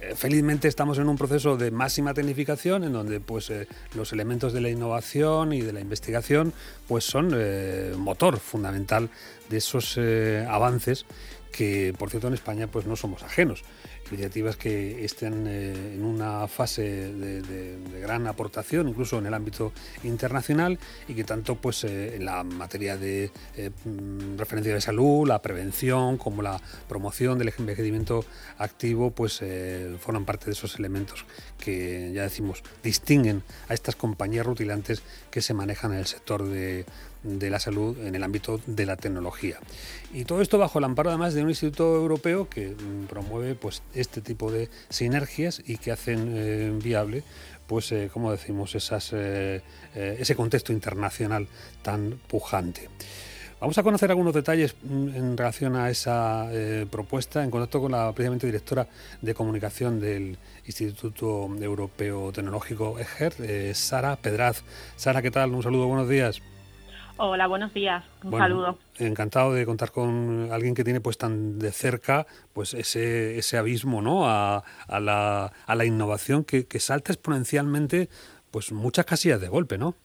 Eh, felizmente estamos en un proceso de máxima tecnificación en donde pues, eh, los elementos de la innovación y de la investigación pues, son eh, motor fundamental de esos avances que, por cierto, en España pues, no somos ajenos iniciativas que estén eh, en una fase de, gran aportación, incluso en el ámbito internacional, y que tanto pues, eh, en la materia de eh, mm, referencia de salud, la prevención, como la promoción del envejecimiento activo, pues forman parte de esos elementos que ya decimos distinguen a estas compañías rutilantes que se manejan en el sector de, de la salud en el ámbito de la tecnología. Y todo esto bajo el amparo además de un instituto europeo que mm, promueve pues, este tipo de sinergias y que hacen eh, viable pues eh, como decimos esas, eh, ese contexto internacional tan pujante. Vamos a conocer algunos detalles mm, en relación a esa propuesta en contacto con la precisamente directora de comunicación del Instituto Europeo Tecnológico EGER, Sara Pedraz. Sara, ¿qué tal? Un saludo, buenos días. Hola, buenos días. Un saludo. Encantado de contar con alguien que tiene pues tan de cerca pues ese, ese abismo ¿no? a, a, la, a la innovación que, que salta exponencialmente pues muchas casillas de golpe, ¿no?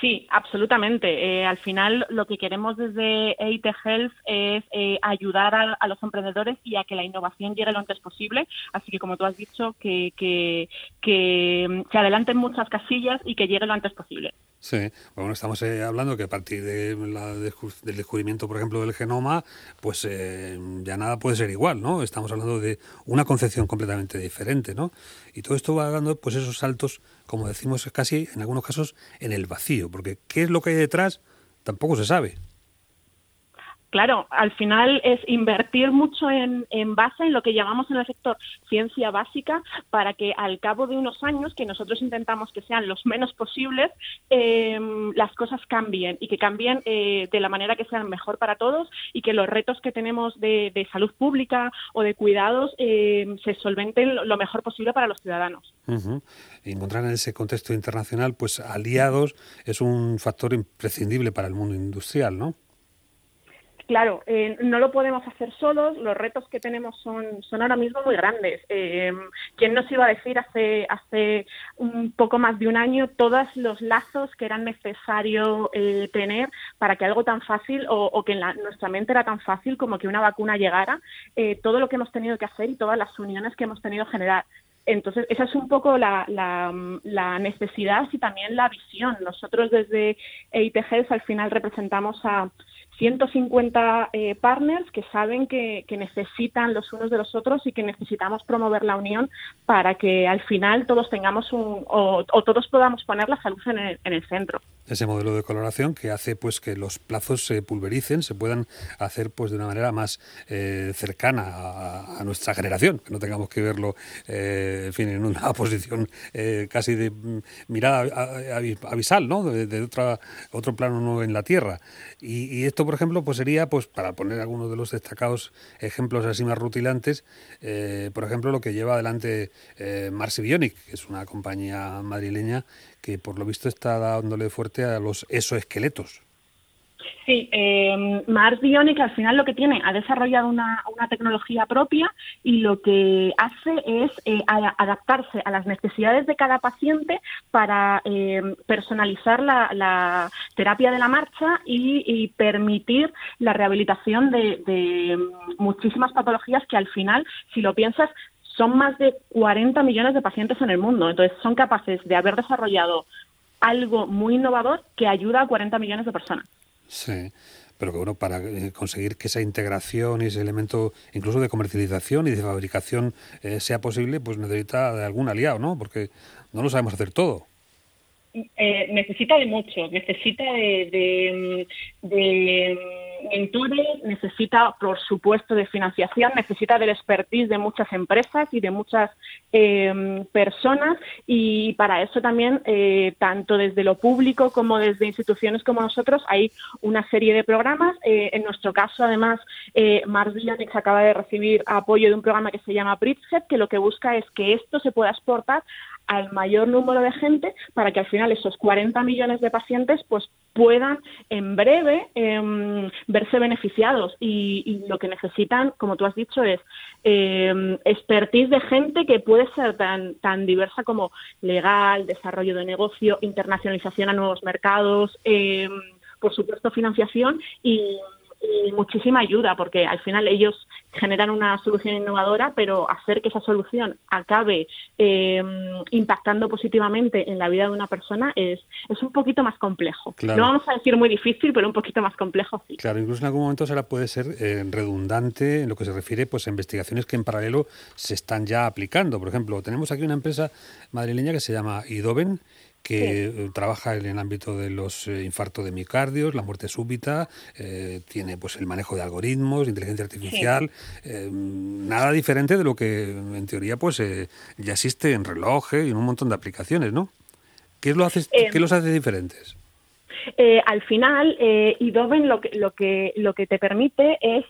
Sí, absolutamente. Eh, al final, lo que queremos desde EIT Health es eh, ayudar a, los emprendedores y a que la innovación llegue lo antes posible. Así que, como tú has dicho, que, que, que se adelanten muchas casillas y que llegue lo antes posible. Sí, bueno, estamos eh, hablando que a partir de del descubrimiento, por ejemplo, del genoma, pues ya nada puede ser igual, ¿no? Estamos hablando de una concepción completamente diferente, ¿no? Y todo esto va dando, pues, esos saltos como decimos casi en algunos casos, en el vacío, porque qué es lo que hay detrás tampoco se sabe. Claro, al final es invertir mucho en, base en lo que llamamos en el sector ciencia básica para que al cabo de unos años, que nosotros intentamos que sean los menos posibles, em, las cosas cambien y que cambien eh, de la manera que sean mejor para todos y que los retos que tenemos de, salud pública o de cuidados em, se solventen lo mejor posible para los ciudadanos. Encontrar en ese contexto internacional, pues aliados es un factor imprescindible para el mundo industrial, ¿no? Claro, eh, no lo podemos hacer solos, los retos que tenemos son, son ahora mismo muy grandes. Eh, ¿Quién nos iba a decir hace, hace un poco más de un año todos los lazos que eran necesario eh, tener para que algo tan fácil o, que en nuestra mente era tan fácil como que una vacuna llegara? todo lo que hemos tenido que hacer y todas las uniones que hemos tenido que generar. Entonces, esa es un poco la, la, necesidad y también la visión. Nosotros desde EITGs al final representamos a 150 eh, partners que saben que, necesitan los unos de los otros y que necesitamos promover la unión para que al final todos tengamos un o, todos podamos poner la salud en el, centro. Ese modelo de coloración que hace pues que los plazos se pulvericen, se puedan hacer pues de una manera más eh, cercana a, nuestra generación, que no tengamos que verlo eh, en fin en una posición casi de mirada avisal, ¿no? De, otra, otro plano no en la Tierra. Y, esto por ejemplo, pues sería, pues para poner algunos de los destacados ejemplos así más rutilantes, eh, por ejemplo, lo que lleva adelante eh, Marsi Bionic, que es una compañía madrileña que por lo visto está dándole fuerte a los exoesqueletos. Sí, eh, Mars Bionic al final lo que tiene, ha desarrollado una, tecnología propia y lo que hace es eh, adaptarse a las necesidades de cada paciente para eh, personalizar la, terapia de la marcha y, permitir la rehabilitación de, muchísimas patologías que al final, si lo piensas, son más de 40 millones de pacientes en el mundo. Entonces, son capaces de haber desarrollado algo muy innovador que ayuda a 40 millones de personas. Sí, pero que bueno, para eh, conseguir que esa integración y ese elemento incluso de comercialización y de fabricación eh, sea posible, pues necesita de algún aliado, ¿no? Porque no lo sabemos hacer todo. Eh, necesita de mucho, necesita de, de, mentores, necesita, por supuesto, de financiación, necesita del expertise de muchas empresas y de muchas em, personas y para eso también, eh, tanto desde lo público como desde instituciones como nosotros, hay una serie de programas. Eh, en nuestro caso, además, Mars Villanix acaba de recibir apoyo de un programa que se llama Bridget, que lo que busca es que esto se pueda exportar al mayor número de gente para que al final esos 40 millones de pacientes pues puedan en breve em, verse beneficiados. Y, lo que necesitan, como tú has dicho, es eh, expertise de gente que puede ser tan, tan diversa como legal, desarrollo de negocio, internacionalización a nuevos mercados, em, por supuesto financiación y y muchísima ayuda, porque al final ellos generan una solución innovadora, pero hacer que esa solución acabe eh, impactando positivamente en la vida de una persona es, es un poquito más complejo. No vamos a decir muy difícil, pero un poquito más complejo sí. Claro, incluso en algún momento será puede ser eh, redundante en lo que se refiere pues, a investigaciones que en paralelo se están ya aplicando. Por ejemplo, tenemos aquí una empresa madrileña que se llama Idoven, que eh, trabaja en el ámbito de los eh, infartos de miocardios, la muerte súbita, eh, tiene pues el manejo de algoritmos, inteligencia artificial, nada diferente de lo que en teoría pues ya existe en relojes y en un montón de aplicaciones, ¿no? ¿Qué, lo hace, ¿qué los hace diferentes? al final, eh, IDOVEN lo que, lo, que, lo que te permite es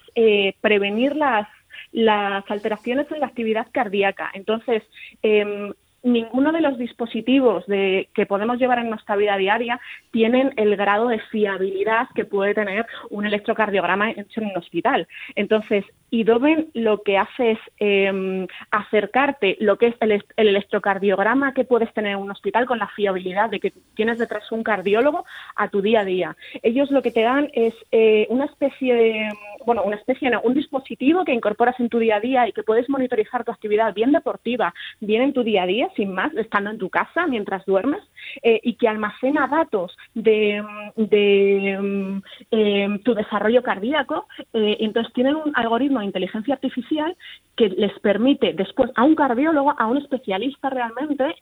prevenir las, las alteraciones en la actividad cardíaca. Entonces, em, ninguno de los dispositivos de, que podemos llevar en nuestra vida diaria tienen el grado de fiabilidad que puede tener un electrocardiograma hecho en un hospital. Entonces, IDOVEN lo que hace es em, acercarte lo que es el, electrocardiograma que puedes tener en un hospital con la fiabilidad de que tienes detrás un cardiólogo a tu día a día. Ellos lo que te dan es eh, una especie de, bueno, una especie, no, un dispositivo que incorporas en tu día a día y que puedes monitorizar tu actividad bien deportiva, bien en tu día a día sin más, estando en tu casa mientras duermes, eh, y que almacena datos de, mm, eh, tu desarrollo cardíaco. Eh, entonces tienen un algoritmo de inteligencia artificial que les permite después a un cardiólogo, a un especialista realmente,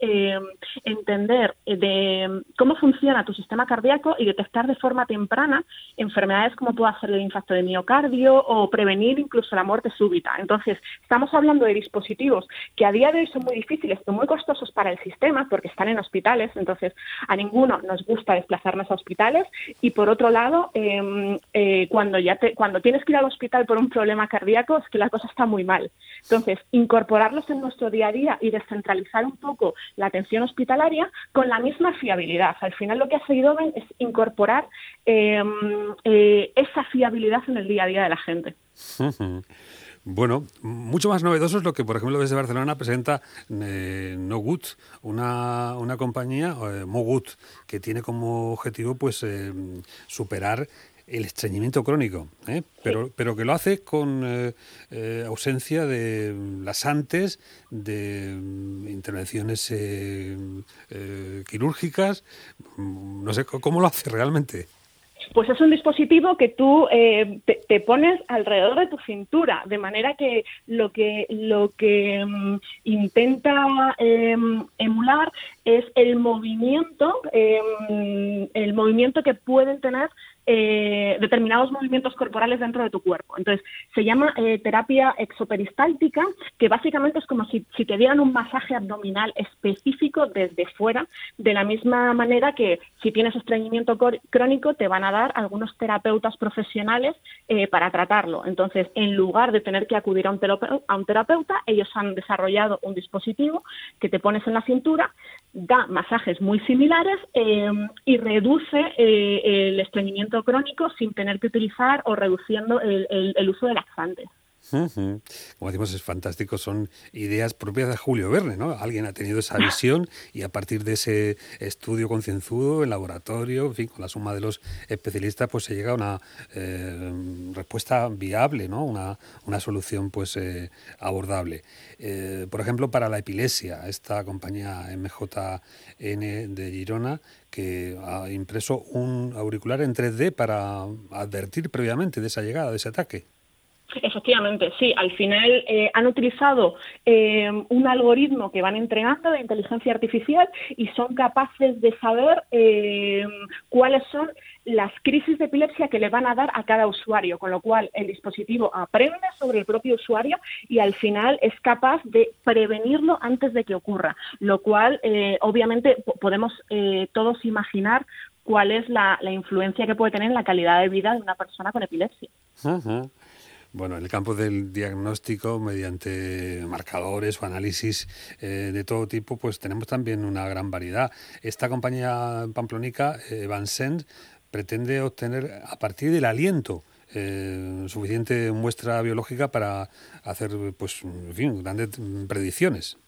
entender de cómo funciona tu sistema cardíaco y detectar de forma temprana enfermedades como puede ser el infarto de miocardio o prevenir incluso la muerte súbita. Entonces, estamos hablando de dispositivos que a día de hoy son muy difíciles y muy costosos para el sistema porque están en hospitales, entonces a ninguno nos gusta desplazarnos a hospitales y por otro lado, em, eh, cuando ya te, cuando tienes que ir al hospital por un problema cardíaco es que la cosa está muy mal. Entonces, incorporarlos en nuestro día a día y descentralizar un poco la atención hospitalaria con la misma fiabilidad. Al final lo que ha seguido es incorporar em, eh, esa fiabilidad en el día a día de la gente. Bueno, mucho más novedoso es lo que, por ejemplo, desde Barcelona presenta eh, Nogut, una, una compañía, eh, Mogut, que tiene como objetivo pues eh, superar el estreñimiento crónico, ¿eh? pero, pero que lo hace con ausencia de las antes, de mm, intervenciones quirúrgicas. Mm, no sé, ¿cómo lo hace realmente? Pues es un dispositivo que tú eh, te, pones alrededor de tu cintura, de manera que lo que, lo que mm, intenta em, emular es el movimiento, em, el movimiento que pueden tener eh, determinados movimientos corporales dentro de tu cuerpo. Entonces, se llama eh, terapia exoperistáltica, que básicamente es como si, te dieran un masaje abdominal específico desde fuera, de la misma manera que si tienes estreñimiento crónico te van a dar algunos terapeutas profesionales eh, para tratarlo. Entonces, en lugar de tener que acudir a un, a un terapeuta, ellos han desarrollado un dispositivo que te pones en la cintura, da masajes muy similares y reduce el estreñimiento crónico sin tener que utilizar o reduciendo el, uso de laxantes. Como decimos, es fantástico, son ideas propias de Julio Verne, ¿no? Alguien ha tenido esa visión y a partir de ese estudio concienzudo, en laboratorio, en fin, con la suma de los especialistas, pues se llega a una eh, respuesta viable, ¿no? Una, una solución, pues, eh, abordable. Eh, por ejemplo, para la epilepsia, esta compañía MJN de Girona, que ha impreso un auricular en 3D para advertir previamente de esa llegada, de ese ataque. Efectivamente, sí. Al final eh, han utilizado eh, un algoritmo que van entrenando de inteligencia artificial y son capaces de saber eh, cuáles son las crisis de epilepsia que le van a dar a cada usuario, con lo cual el dispositivo aprende sobre el propio usuario y al final es capaz de prevenirlo antes de que ocurra, lo cual obviamente podemos todos imaginar cuál es la, influencia que puede tener en la calidad de vida de una persona con epilepsia. Bueno, en el campo del diagnóstico, mediante marcadores o análisis eh, de todo tipo, pues tenemos también una gran variedad. Esta compañía pamplónica, eh, pretende obtener a partir del aliento eh, suficiente muestra biológica para hacer, pues, en fin, grandes predicciones.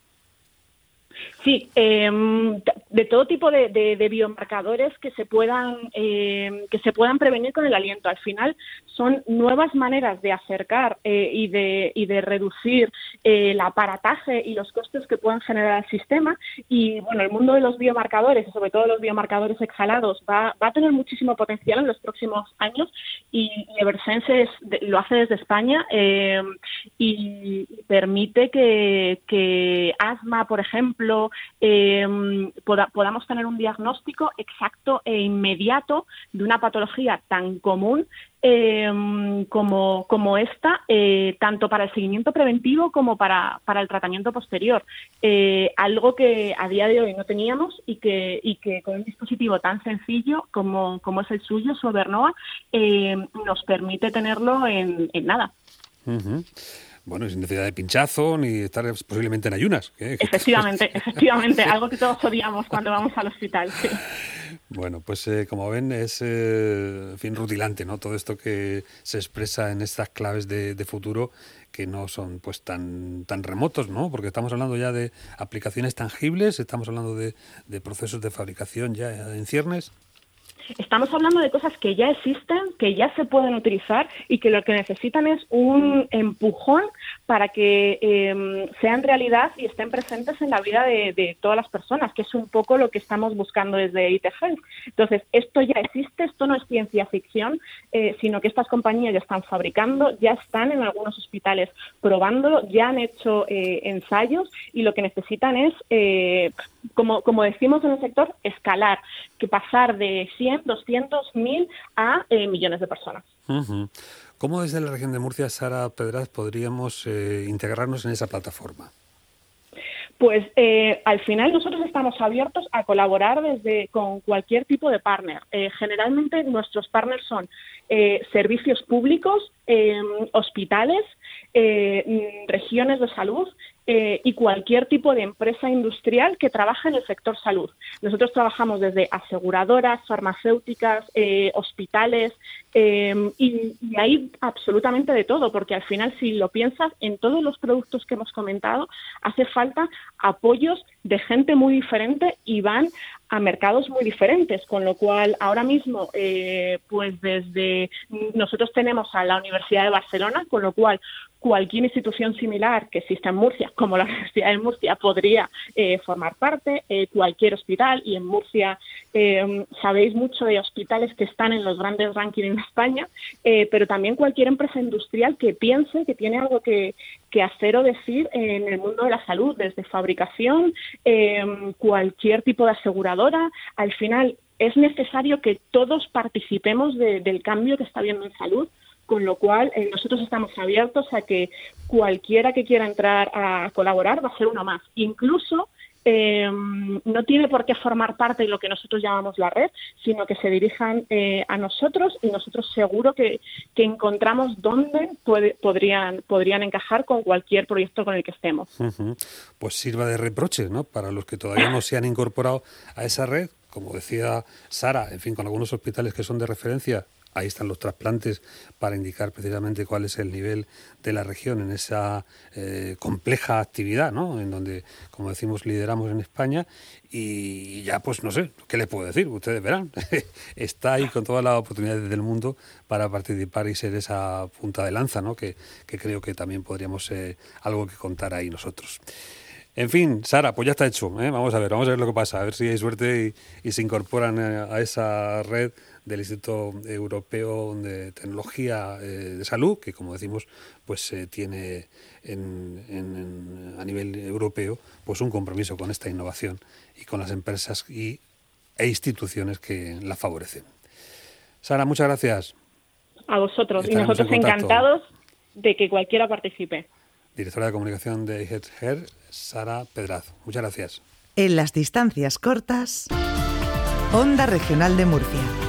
Sí, em, de todo tipo de, biomarcadores que se puedan em, que se puedan prevenir con el aliento. Al final son nuevas maneras de acercar eh, y de y de reducir eh, el aparataje y los costes que puedan generar el sistema. Y bueno, el mundo de los biomarcadores, sobre todo los biomarcadores exhalados, va, va a tener muchísimo potencial en los próximos años. Y, Eversense lo hace desde España em, y permite que asma, por ejemplo, eh, podamos tener un diagnóstico exacto e inmediato de una patología tan común em, como, como, esta, eh, tanto para el seguimiento preventivo como para, para el tratamiento posterior. Eh, algo que a día de hoy no teníamos y que, y que con un dispositivo tan sencillo como, como es el suyo, su em, nos permite tenerlo en, nada bueno, sin necesidad de pinchazo ni estar posiblemente en ayunas. Efectivamente, efectivamente, algo que todos odiamos cuando vamos al hospital. Bueno, pues eh, como ven es eh, fin rutilante, ¿no? Todo esto que se expresa en estas claves de, futuro que no son pues tan tan remotos, ¿no? Porque estamos hablando ya de aplicaciones tangibles, estamos hablando de, de procesos de fabricación ya en ciernes. Estamos hablando de cosas que ya existen, que ya se pueden utilizar y que lo que necesitan es un empujón para que em, sean realidad y estén presentes en la vida de, todas las personas, que es un poco lo que estamos buscando desde IT Entonces, esto ya existe, esto no es ciencia ficción, eh, sino que estas compañías ya están fabricando, ya están en algunos hospitales probándolo, ya han hecho eh, ensayos y lo que necesitan es, eh, como, como decimos en el sector, escalar, que pasar de 100 200, 1000 a millones de personas. ¿Cómo desde la región de Murcia, Sara Pedraz, podríamos eh, integrarnos en esa plataforma? Pues eh, al final nosotros estamos abiertos a colaborar desde con cualquier tipo de partner. generalmente nuestros partners son servicios públicos, hospitales, regiones de salud eh, y cualquier tipo de empresa industrial que trabaje en el sector salud. Nosotros trabajamos desde aseguradoras, farmacéuticas, eh, hospitales eh, y, y, hay absolutamente de todo, porque al final, si lo piensas, en todos los productos que hemos comentado, hace falta apoyos de gente muy diferente y van a mercados muy diferentes, con lo cual ahora mismo, pues desde nosotros tenemos a la Universidad de Barcelona, con lo cual cualquier institución similar que exista en Murcia, como la Universidad de Murcia, podría eh, formar parte, eh, cualquier hospital, y en Murcia eh, sabéis mucho de hospitales que están en los grandes rankings en España, pero también cualquier empresa industrial que piense que tiene algo que, que hacer o decir en el mundo de la salud, desde fabricación, cualquier tipo de aseguradora, al final es necesario que todos participemos del cambio que está habiendo en salud con lo cual eh, nosotros estamos abiertos a que cualquiera que quiera entrar a colaborar va a ser uno más. Incluso eh, no tiene por qué formar parte de lo que nosotros llamamos la red, sino que se dirijan eh, a nosotros y nosotros seguro que, encontramos dónde podrían, podrían encajar con cualquier proyecto con el que estemos. Pues sirva de reproche ¿no? para los que todavía no se han incorporado a esa red, como decía Sara, en fin, con algunos hospitales que son de referencia ahí están los trasplantes para indicar precisamente cuál es el nivel de la región en esa eh, compleja actividad, ¿no? En donde, como decimos, lideramos en España y ya, pues no sé, ¿qué les puedo decir? Ustedes verán. Está ahí con todas las oportunidades del mundo para participar y ser esa punta de lanza, ¿no? Que, creo que también podríamos eh, algo que contar ahí nosotros. En fin, Sara, pues ya está hecho. ¿eh? Vamos a ver, vamos a ver lo que pasa, a ver si hay suerte y se incorporan a esa red del Instituto Europeo de Tecnología eh, de Salud, que como decimos, pues eh, tiene a nivel europeo pues un compromiso con esta innovación y con las empresas y, e instituciones que la favorecen. Sara, muchas gracias. A vosotros y nosotros encantados de que cualquiera participe. Directora de Comunicación de HER, Sara Pedrazo. Muchas gracias. En las distancias cortas, Onda Regional de Murcia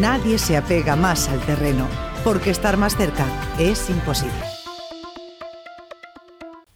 nadie se apega más al terreno, porque estar más cerca es imposible.